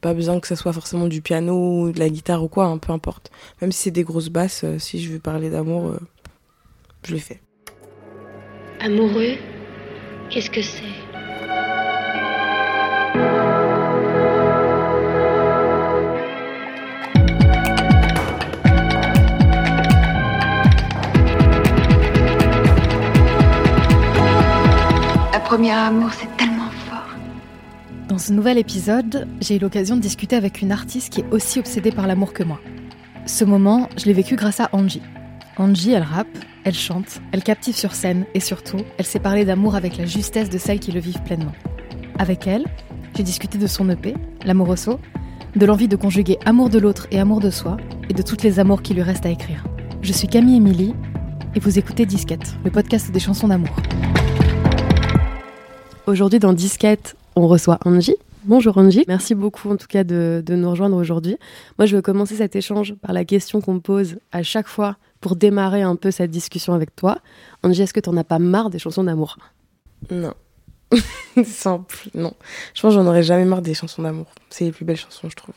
Pas besoin que ça soit forcément du piano ou de la guitare ou quoi, hein, peu importe. Même si c'est des grosses basses, euh, si je veux parler d'amour, euh, je le fais. Amoureux, qu'est-ce que c'est? Premier amour, c'est tellement ce nouvel épisode, j'ai eu l'occasion de discuter avec une artiste qui est aussi obsédée par l'amour que moi. Ce moment, je l'ai vécu grâce à Angie. Angie, elle rappe, elle chante, elle captive sur scène et surtout, elle sait parler d'amour avec la justesse de celles qui le vivent pleinement. Avec elle, j'ai discuté de son EP, L'Amoroso, de l'envie de conjuguer amour de l'autre et amour de soi, et de toutes les amours qui lui restent à écrire. Je suis Camille Émilie, et vous écoutez Disquette, le podcast des chansons d'amour. Aujourd'hui dans Disquette, on reçoit Angie. Bonjour Angie, merci beaucoup en tout cas de, de nous rejoindre aujourd'hui. Moi je veux commencer cet échange par la question qu'on me pose à chaque fois pour démarrer un peu cette discussion avec toi. Angie, est-ce que t'en as pas marre des chansons d'amour? Non. Simple, non. Je pense que j'en aurais jamais marre des chansons d'amour. C'est les plus belles chansons, je trouve.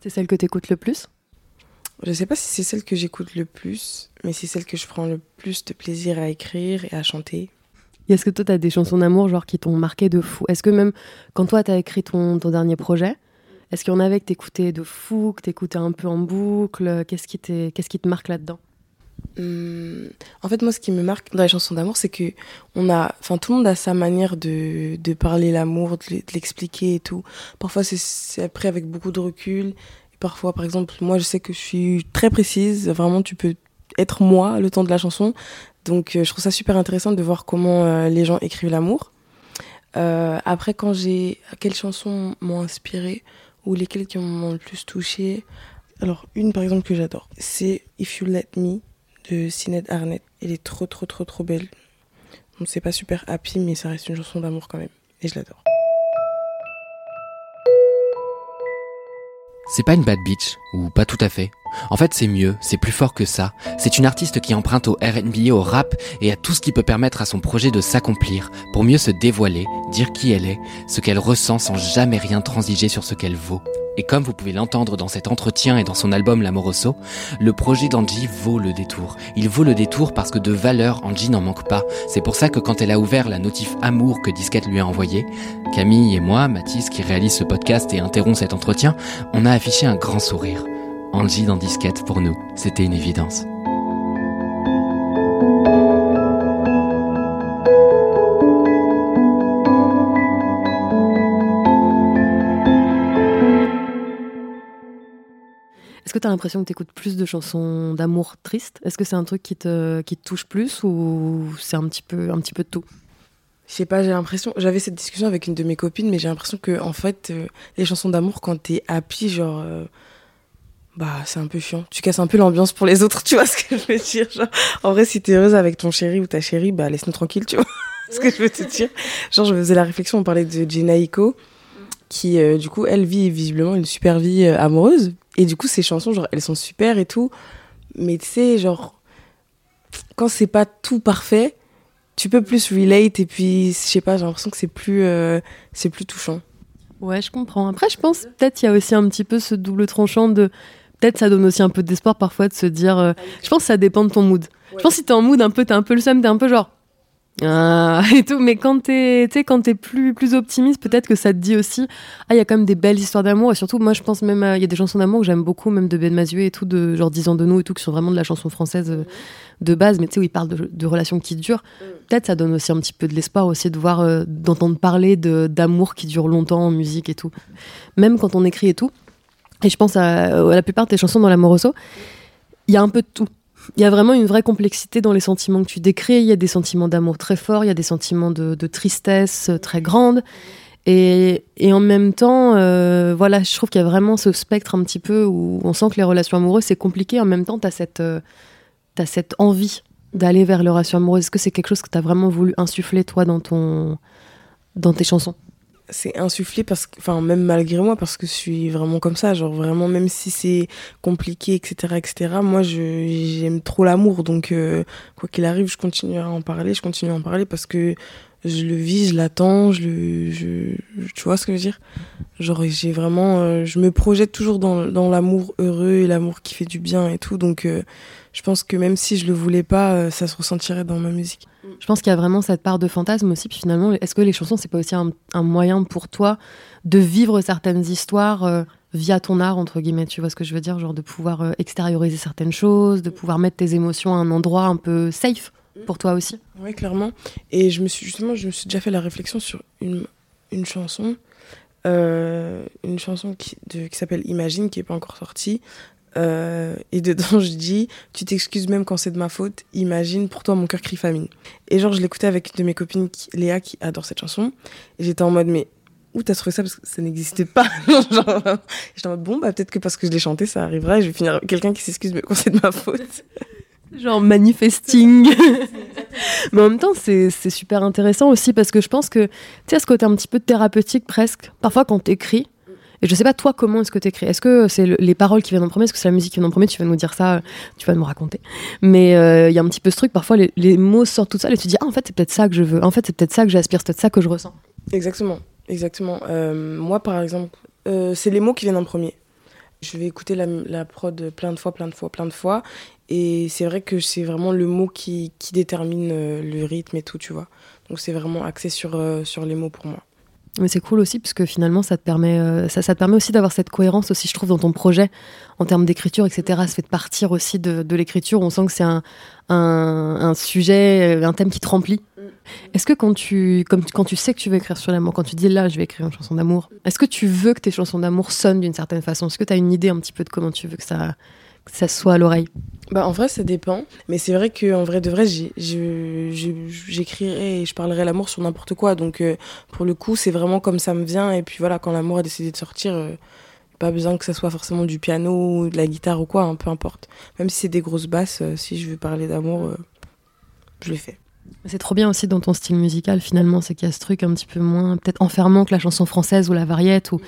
C'est celle que t'écoutes le plus? Je sais pas si c'est celle que j'écoute le plus, mais c'est celle que je prends le plus de plaisir à écrire et à chanter. Est-ce que toi t'as des chansons d'amour genre qui t'ont marqué de fou? Est-ce que même quand toi t'as écrit ton, ton dernier projet, est-ce qu'il y en avait que t'écoutais de fou, que t'écoutais un peu en boucle? Qu'est-ce qui, qui te marque là-dedans? Hum, en fait, moi, ce qui me marque dans les chansons d'amour, c'est que on a, enfin, tout le monde a sa manière de, de parler l'amour, de l'e- de l'expliquer et tout. Parfois, c'est- après avec beaucoup de recul. Parfois, par exemple, moi, je sais que je suis très précise. Vraiment, tu peux être moi le temps de la chanson. Donc, euh, je trouve ça super intéressant de voir comment euh, les gens écrivent l'amour. Euh, après, quand j'ai, quelles chansons m'ont inspiré ou lesquelles qui m'ont le plus touché Alors, une par exemple que j'adore, c'est If You Let Me de Sinead Arnett. Elle est trop, trop, trop, trop belle. Donc, c'est pas super happy, mais ça reste une chanson d'amour quand même. Et je l'adore. C'est pas une bad bitch, ou pas tout à fait. En fait, c'est mieux, c'est plus fort que ça. C'est une artiste qui emprunte au R&B, au rap et à tout ce qui peut permettre à son projet de s'accomplir pour mieux se dévoiler, dire qui elle est, ce qu'elle ressent sans jamais rien transiger sur ce qu'elle vaut. Et comme vous pouvez l'entendre dans cet entretien et dans son album L'Amoroso, le projet d'Angie vaut le détour. Il vaut le détour parce que de valeur, Angie n'en manque pas. C'est pour ça que quand elle a ouvert la notif amour que Disquette lui a envoyée, Camille et moi, Mathis qui réalise ce podcast et interrompt cet entretien, on a affiché un grand sourire. Angie dans Disquette, pour nous, c'était une évidence. Est-ce que t'as l'impression que t'écoutes plus de chansons d'amour tristes? Est-ce que c'est un truc qui te, qui te touche plus ou c'est un petit peu, un petit peu de tout Je sais pas, j'ai l'impression. J'avais cette discussion avec une de mes copines, mais j'ai l'impression que, en fait, euh, les chansons d'amour, quand t'es happy, genre. euh, bah, c'est un peu chiant. Tu casses un peu l'ambiance pour les autres, tu vois ce que je veux dire genre, En vrai, si t'es heureuse avec ton chéri ou ta chérie, bah, laisse-nous tranquille, tu vois ce que je veux te dire. Genre, je faisais la réflexion, on parlait de Jenna Iko, qui, euh, du coup, elle vit visiblement une super vie euh, amoureuse. Et du coup, ses chansons, genre, elles sont super et tout. Mais tu sais, genre, quand c'est pas tout parfait, tu peux plus relate et puis, je sais pas, j'ai l'impression que c'est plus, euh, c'est plus touchant. Ouais, je comprends. Après, je pense peut-être il y a aussi un petit peu ce double tranchant de. Peut-être ça donne aussi un peu d'espoir parfois de se dire. euh, Je pense que ça dépend de ton mood. Je pense que si t'es en mood un peu, t'es un peu le seum, t'es un peu genre. Ah, et tout. Mais quand t'es, quand t'es plus, plus optimiste, peut-être que ça te dit aussi. Ah, il y a quand même des belles histoires d'amour. Et surtout, moi, je pense même. Il y a des chansons d'amour que j'aime beaucoup, même de Ben Mazué et tout, de genre 10 ans de nous et tout, qui sont vraiment de la chanson française euh, de base, mais tu sais, où il parle de, relations qui durent. Peut-être ça donne aussi un petit peu de l'espoir aussi de voir, euh, d'entendre parler d'amour qui dure longtemps en musique et tout. Même quand on écrit et tout. Et je pense à, la plupart de tes chansons dans l'amoroso, il y a un peu de tout. Il y a vraiment une vraie complexité dans les sentiments que tu décris. Il y a des sentiments d'amour très forts, il y a des sentiments de, tristesse euh, très grandes. Et, en même temps, euh, voilà, je trouve qu'il y a vraiment ce spectre un petit peu où on sent que les relations amoureuses, c'est compliqué. En même temps, tu as cette, euh, cette envie d'aller vers les relations amoureuses. Est-ce que c'est quelque chose que tu as vraiment voulu insuffler, toi, dans, ton, dans tes chansons? C'est insufflé parce que enfin même malgré moi parce que je suis vraiment comme ça genre vraiment même si c'est compliqué etc etc moi je j'aime trop l'amour. Donc euh, quoi qu'il arrive je continue à en parler je continue à en parler parce que je le vis, je l'attends, je le, je, tu vois ce que je veux dire? Genre, j'ai vraiment, euh, je me projette toujours dans, l'amour heureux et l'amour qui fait du bien et tout. Donc, euh, je pense que même si je le voulais pas, euh, ça se ressentirait dans ma musique. Je pense qu'il y a vraiment cette part de fantasme aussi. Puis finalement, est-ce que les chansons, c'est pas aussi un, un, moyen pour toi de vivre certaines histoires via ton art, entre guillemets Tu vois ce que je veux dire? Genre de pouvoir extérioriser certaines choses, de pouvoir mettre tes émotions à un endroit un peu safe? Pour toi aussi Oui, clairement. Et je me suis justement, je me suis déjà fait la réflexion sur une, une chanson, euh, une chanson qui, de, qui s'appelle Imagine, qui n'est pas encore sortie. Euh, et dedans, je dis, tu t'excuses même quand c'est de ma faute. Imagine, pour toi, mon cœur crie famine. Et genre, je l'écoutais avec une de mes copines, qui, Léa, qui adore cette chanson. Et j'étais en mode, mais où t'as trouvé ça? Parce que ça n'existait pas genre, j'étais en mode bon bah peut-être que parce que je l'ai chanté ça arrivera et je vais finir quelqu'un qui s'excuse mais quand c'est de ma faute genre manifesting. Mais en même temps, c'est super intéressant aussi parce que je pense que, tu sais, ce côté un petit peu thérapeutique presque, parfois quand t'écris, et je sais pas toi comment est-ce que t'écris. Est-ce que c'est les paroles qui viennent en premier Est-ce que c'est la musique qui vient en premier Tu vas nous dire ça, tu vas nous raconter. Mais il euh, y a un petit peu ce truc, parfois les, les mots sortent tout seuls et tu dis, ah en fait c'est peut-être ça que je veux, en fait c'est peut-être ça que j'aspire, c'est peut-être ça que je ressens. Exactement, exactement. Euh, moi par exemple, euh, c'est les mots qui viennent en premier. Je vais écouter la, prod plein de fois, plein de fois, plein de fois. Et c'est vrai que c'est vraiment le mot qui, qui détermine euh, le rythme et tout, tu vois. Donc c'est vraiment axé sur, euh, sur les mots pour moi. Mais c'est cool aussi, parce que finalement, ça te permet, euh, ça, te permet aussi d'avoir cette cohérence aussi, je trouve, dans ton projet, en termes d'écriture, etc. Ça fait partir aussi de, de l'écriture. On sent que c'est un, un, sujet, un thème qui te remplit. Est-ce que quand tu, comme, quand tu sais que tu veux écrire sur l'amour, quand tu dis là, je vais écrire une chanson d'amour, est-ce que tu veux que tes chansons d'amour sonnent d'une certaine façon? Est-ce que tu as une idée un petit peu de comment tu veux que ça, ça soit à l'oreille? Bah, en vrai, ça dépend. Mais c'est vrai qu'en vrai de vrai, j'écrirai et je parlerai l'amour sur n'importe quoi. Donc, euh, pour le coup, c'est vraiment comme ça me vient. Et puis voilà, quand l'amour a décidé de sortir, euh, pas besoin que ça soit forcément du piano, de la guitare ou quoi, hein, peu importe. Même si c'est des grosses basses, euh, si je veux parler d'amour, je le fais. C'est trop bien aussi dans ton style musical, finalement, c'est qu'il y a ce truc un petit peu moins, peut-être enfermant que la chanson française ou la variette ou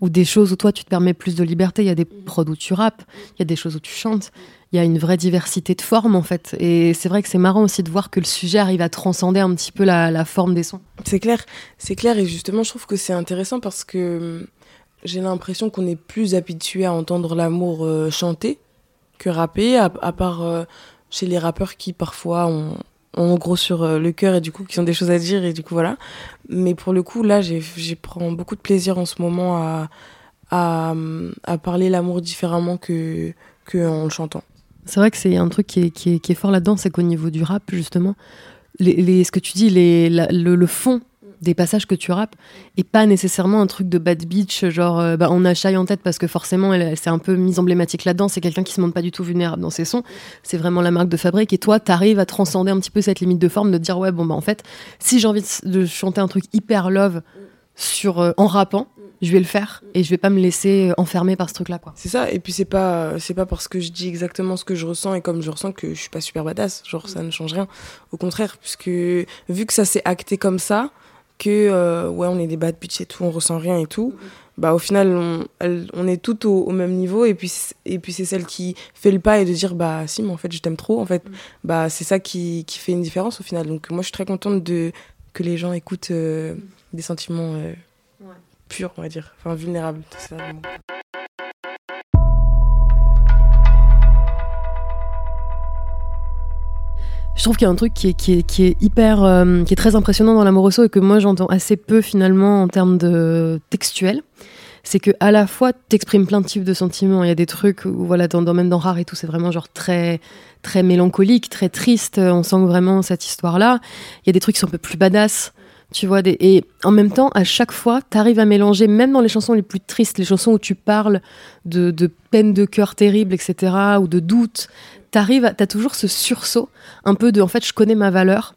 ou des choses où toi tu te permets plus de liberté. Il y a des prods où tu rappes, il y a des choses où tu chantes. Il y a une vraie diversité de formes en fait. Et c'est vrai que c'est marrant aussi de voir que le sujet arrive à transcender un petit peu la, forme des sons. C'est clair, c'est clair. Et justement, je trouve que c'est intéressant parce que hum, j'ai l'impression qu'on est plus habitué à entendre l'amour euh, chanter que rapper, à, part euh, chez les rappeurs qui parfois ont, en gros sur euh, le cœur et du coup qui ont des choses à dire et du coup voilà. Mais pour le coup là j'ai prends beaucoup de plaisir en ce moment à, à, à parler l'amour différemment que, que en le chantant. C'est vrai que c'est un truc qui est, qui est, fort là-dedans, c'est qu'au niveau du rap justement, les, les, ce que tu dis, les, le, le, fond des passages que tu rappes et pas nécessairement un truc de bad bitch genre euh, bah, on a Shai en tête parce que forcément elle, c'est un peu mise emblématique là-dedans c'est quelqu'un qui se montre pas du tout vulnérable dans ses sons c'est vraiment la marque de fabrique et toi t'arrives à transcender un petit peu cette limite de forme de dire ouais bon bah en fait si j'ai envie de, chanter un truc hyper love sur euh, en rappant je vais le faire et je vais pas me laisser enfermer par ce truc là quoi. C'est ça et puis c'est pas c'est pas parce que je dis exactement ce que je ressens et comme je ressens que je suis pas super badass, genre ça ne change rien. Au contraire puisque vu que ça s'est acté comme ça, que euh, ouais on est des bad bitch et tout on ressent rien et tout. Bah au final on, on est tout au, même niveau et puis et puis c'est celle qui fait le pas et de dire bah si mais en fait je t'aime trop en fait. Mm. bah c'est ça qui, qui fait une différence au final. Donc moi je suis très contente de que les gens écoutent euh, des sentiments euh, purs on va dire. Enfin vulnérables ça Je trouve qu'il y a un truc qui est, qui est, qui est hyper, euh, qui est très impressionnant dans l'amoroso et que moi j'entends assez peu finalement en termes de textuel. C'est que à la fois t'exprimes plein de types de sentiments. Il y a des trucs où voilà, dans, dans même dans rare et tout, c'est vraiment genre très, très mélancolique, très triste. On sent vraiment cette histoire-là. Il y a des trucs qui sont un peu plus badass. Tu vois, et en même temps, à chaque fois, t'arrives à mélanger, même dans les chansons les plus tristes, les chansons où tu parles de, de peine de cœur terrible, etc., ou de doute, t'arrives, t'as toujours ce sursaut, un peu de, en fait, je connais ma valeur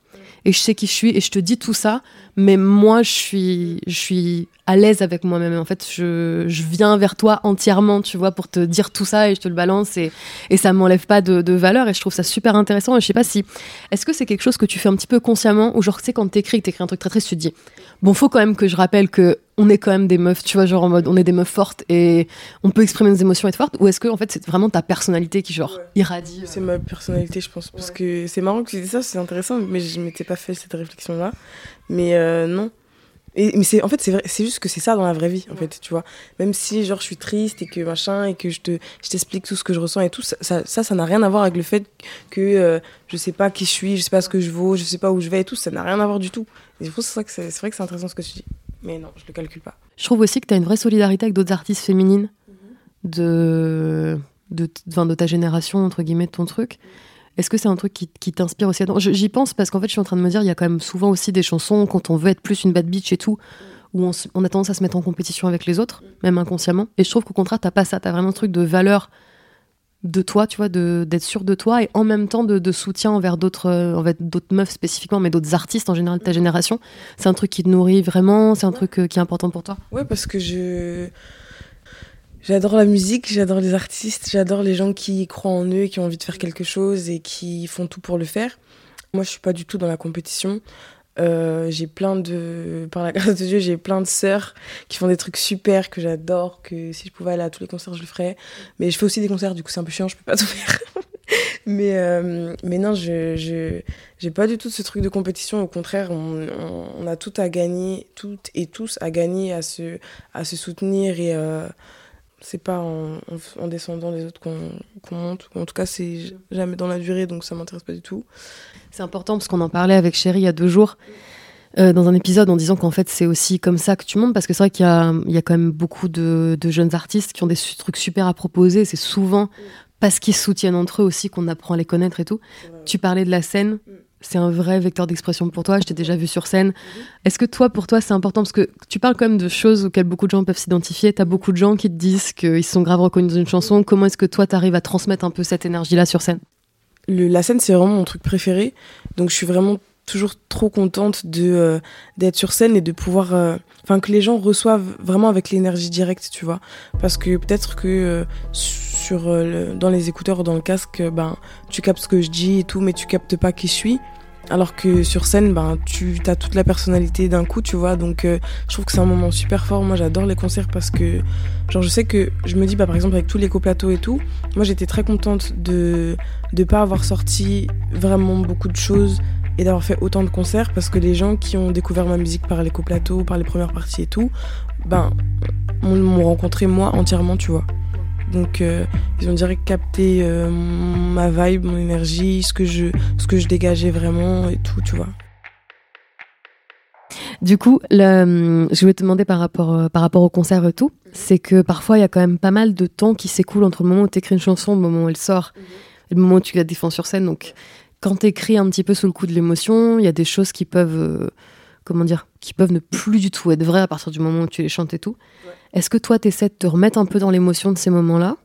et je sais qui je suis et je te dis tout ça, mais moi, je suis, je suis à l'aise avec moi-même. En fait, je, je, viens vers toi entièrement, tu vois, pour te dire tout ça et je te le balance et, et ça m'enlève pas de, de, valeur et je trouve ça super intéressant. Et je sais pas si, est-ce que c'est quelque chose que tu fais un petit peu consciemment ou genre, tu sais, quand t'écris, t'écris un truc très triste, tu te dis, bon, faut quand même que je rappelle que on est quand même des meufs, tu vois, genre en mode on est des meufs fortes et on peut exprimer nos émotions et être fortes Ou est-ce que en fait c'est vraiment ta personnalité qui genre irradie C'est ma personnalité, je pense. Parce que c'est marrant que tu dis ça, c'est intéressant, mais je m'étais pas fait cette réflexion-là. Mais euh, non. Et, mais c'est en fait c'est vrai c'est juste que c'est ça dans la vraie vie en fait tu vois même si genre je suis triste et que machin et que je te je t'explique tout ce que je ressens et tout ça ça ça n'a rien à voir avec le fait que euh, je sais pas qui je suis je sais pas ce que je vaux je sais pas où je vais et tout ça n'a rien à voir du tout et c'est vrai que c'est vrai que c'est intéressant ce que tu dis mais non je le calcule pas je trouve aussi que tu as une vraie solidarité avec d'autres artistes féminines de de, de ta génération entre guillemets de ton truc est-ce que c'est un truc qui, t'inspire aussi J'y pense parce qu'en fait, je suis en train de me dire, il y a quand même souvent aussi des chansons, quand on veut être plus une bad bitch et tout, où on, a tendance à se mettre en compétition avec les autres, même inconsciemment. Et je trouve qu'au contraire, t'as pas ça. T'as vraiment un truc de valeur de toi, tu vois, d'être sûr de toi et en même temps de, soutien envers d'autres euh, d'autres meufs spécifiquement, mais d'autres artistes en général de ta génération. C'est un truc qui te nourrit vraiment, c'est un truc euh, qui est important pour toi? Ouais, parce que je J'adore la musique, j'adore les artistes, j'adore les gens qui croient en eux et qui ont envie de faire quelque chose et qui font tout pour le faire. Moi, je suis pas du tout dans la compétition. Euh, j'ai plein de, par la grâce de Dieu, j'ai plein de sœurs qui font des trucs super que j'adore, que si je pouvais aller à tous les concerts, je le ferais. Mais je fais aussi des concerts, du coup, c'est un peu chiant, je peux pas tout faire. mais, euh, mais non, je, je, j'ai pas du tout ce truc de compétition. Au contraire, on, on, a tout à gagner, toutes et tous à gagner, à se, à se soutenir et, euh, c'est pas en, en, descendant les autres qu'on monte. En tout cas, c'est jamais dans la durée, donc ça m'intéresse pas du tout. C'est important parce qu'on en parlait avec Chérie il y a deux jours. Euh, dans un épisode en disant qu'en fait c'est aussi comme ça que tu montes parce que c'est vrai qu'il y y a quand même beaucoup de, de, jeunes artistes qui ont des trucs super à proposer c'est souvent parce qu'ils se soutiennent entre eux aussi qu'on apprend à les connaître et tout tu parlais de la scène mm c'est un vrai vecteur d'expression pour toi. Je t'ai déjà vu sur scène. Est-ce que toi, pour toi, c'est important? Parce que tu parles quand même de choses auxquelles beaucoup de gens peuvent s'identifier. Tu as beaucoup de gens qui te disent qu'ils sont grave reconnus dans une chanson. Comment est-ce que toi, tu arrives à transmettre un peu cette énergie-là sur scène? La scène, c'est vraiment mon truc préféré. Donc, je suis vraiment toujours trop contente de euh, d'être sur scène et de pouvoir euh, enfin que les gens reçoivent vraiment avec l'énergie directe tu vois parce que peut-être que euh, sur dans les écouteurs ou dans le casque ben tu captes ce que je dis et tout mais tu captes pas qui je suis alors que sur scène, ben, tu as toute la personnalité d'un coup, tu vois. Donc, je trouve que c'est un moment super fort. Moi, j'adore les concerts parce que, genre, je sais que je me dis, bah, par exemple, avec tous les coplateaux et tout, moi, j'étais très contente de ne pas avoir sorti vraiment beaucoup de choses et d'avoir fait autant de concerts parce que les gens qui ont découvert ma musique par les coplateaux, par les premières parties et tout, ben, m'ont rencontré moi entièrement, tu vois. Donc euh, ils ont direct capté euh, ma vibe, mon énergie, ce que je ce que je dégageais vraiment et tout, tu vois. Du coup, je voulais te demander par rapport, euh, par rapport au concert et tout, c'est que parfois il y a quand même pas mal de temps qui s'écoule entre le moment où tu écris une chanson, le moment où elle sort, le moment où tu la défends sur scène. Donc quand tu écris un petit peu sous le coup de l'émotion, il y a des choses qui peuvent, euh, comment dire, qui peuvent ne plus du tout être vraies à partir du moment où tu les chantes et tout. Est-ce que toi, tu essaies de te remettre un peu dans l'émotion de ces moments-là?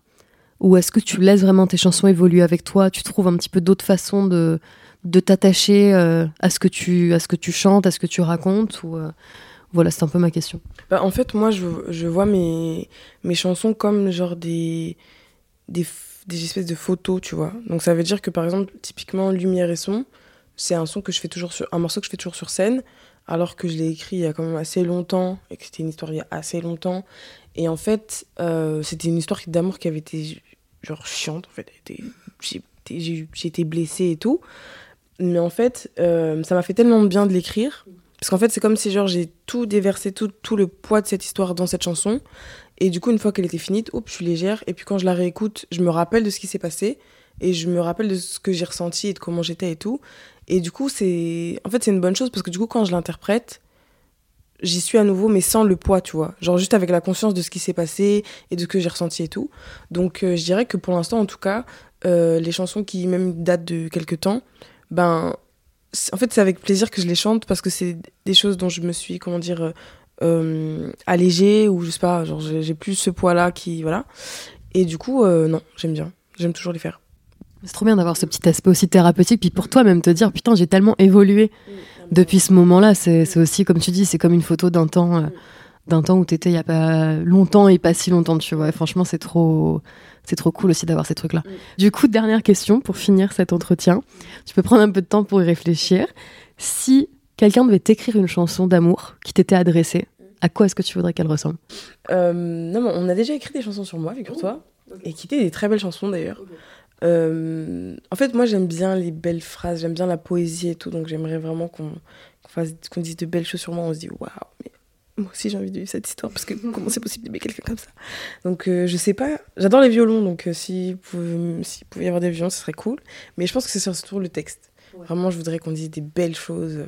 Ou est-ce que tu laisses vraiment tes chansons évoluer avec toi? Tu trouves un petit peu d'autres façons de, de t'attacher euh, à, ce que tu, à ce que tu chantes, à ce que tu racontes? Ou, euh, Voilà, c'est un peu ma question. Bah, en fait, moi, je, je vois mes, mes chansons comme genre des, des des espèces de photos, tu vois. Donc ça veut dire que par exemple, typiquement Lumière et son, c'est un son que je fais toujours sur un morceau que je fais toujours sur scène alors que je l'ai écrit il y a quand même assez longtemps et que c'était une histoire il y a assez longtemps et en fait, euh, c'était une histoire d'amour qui avait été genre chiante en fait, j'ai été blessée et tout. Mais en fait, euh, ça m'a fait tellement bien de l'écrire parce qu'en fait, c'est comme si genre j'ai tout déversé tout, tout le poids de cette histoire dans cette chanson et du coup, une fois qu'elle était finie, hop, je suis légère. Et puis quand je la réécoute, je me rappelle de ce qui s'est passé. Et je me rappelle de ce que j'ai ressenti et de comment j'étais et tout. Et du coup, c'est. En fait, c'est une bonne chose parce que du coup, quand je l'interprète, j'y suis à nouveau, mais sans le poids, tu vois. Genre juste avec la conscience de ce qui s'est passé et de ce que j'ai ressenti et tout. Donc, euh, je dirais que pour l'instant, en tout cas, euh, les chansons qui même datent de quelques temps, ben. En fait, c'est avec plaisir que je les chante parce que c'est des choses dont je me suis, comment dire, euh, euh, allégé ou je sais pas, genre j'ai plus ce poids-là qui. Voilà. Et du coup, euh, non, j'aime bien. J'aime toujours les faire. C'est trop bien d'avoir ce petit aspect aussi thérapeutique. Puis pour toi, même te dire, putain, j'ai tellement évolué depuis ce moment-là. C'est aussi, comme tu dis, c'est comme une photo d'un temps, d'un temps où t'étais il y a pas longtemps et pas si longtemps, tu vois. Franchement, c'est trop, c'est trop cool aussi d'avoir ces trucs-là. Du coup, dernière question pour finir cet entretien. Tu peux prendre un peu de temps pour y réfléchir. Si quelqu'un devait t'écrire une chanson d'amour qui t'était adressée, À quoi est-ce que tu voudrais qu'elle ressemble? Euh, non, mais on a déjà écrit des chansons sur moi, figure-toi. Et qui étaient des très belles chansons d'ailleurs. Euh, en fait, moi j'aime bien les belles phrases, j'aime bien la poésie et tout, donc j'aimerais vraiment qu'on qu'on dise de belles choses sur moi. On se dit waouh, mais moi aussi j'ai envie de vivre cette histoire parce que comment c'est possible d'aimer quelqu'un comme ça? Donc euh, je sais pas, j'adore les violons, donc euh, s'il pouvait, s'il pouvait y avoir des violons, ce serait cool. Mais je pense que c'est surtout le texte. Vraiment, je voudrais qu'on dise des belles choses. euh,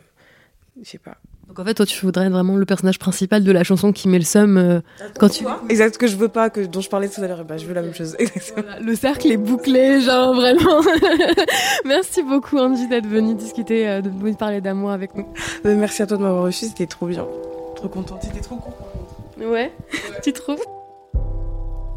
Je sais pas. Donc en fait, toi, tu voudrais être vraiment le personnage principal de la chanson qui met le seum euh, quand tu. Exact ce que je veux pas, que dont je parlais tout à l'heure, ben, je veux la même chose. Voilà, le cercle est bouclé, genre vraiment. Merci beaucoup Angie d'être venue discuter, euh, de nous parler d'amour avec nous. Merci à toi de m'avoir reçu, c'était trop bien. Trop contente, c'était trop cool. Ouais, tu trouves?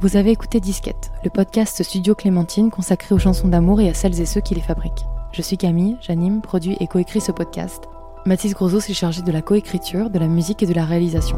Vous avez écouté Disquette, le podcast Studio Clémentine consacré aux chansons d'amour et à celles et ceux qui les fabriquent. Je suis Camille, j'anime, produis et coécris ce podcast. Mathis Grosso s'est chargé de la coécriture, de la musique et de la réalisation.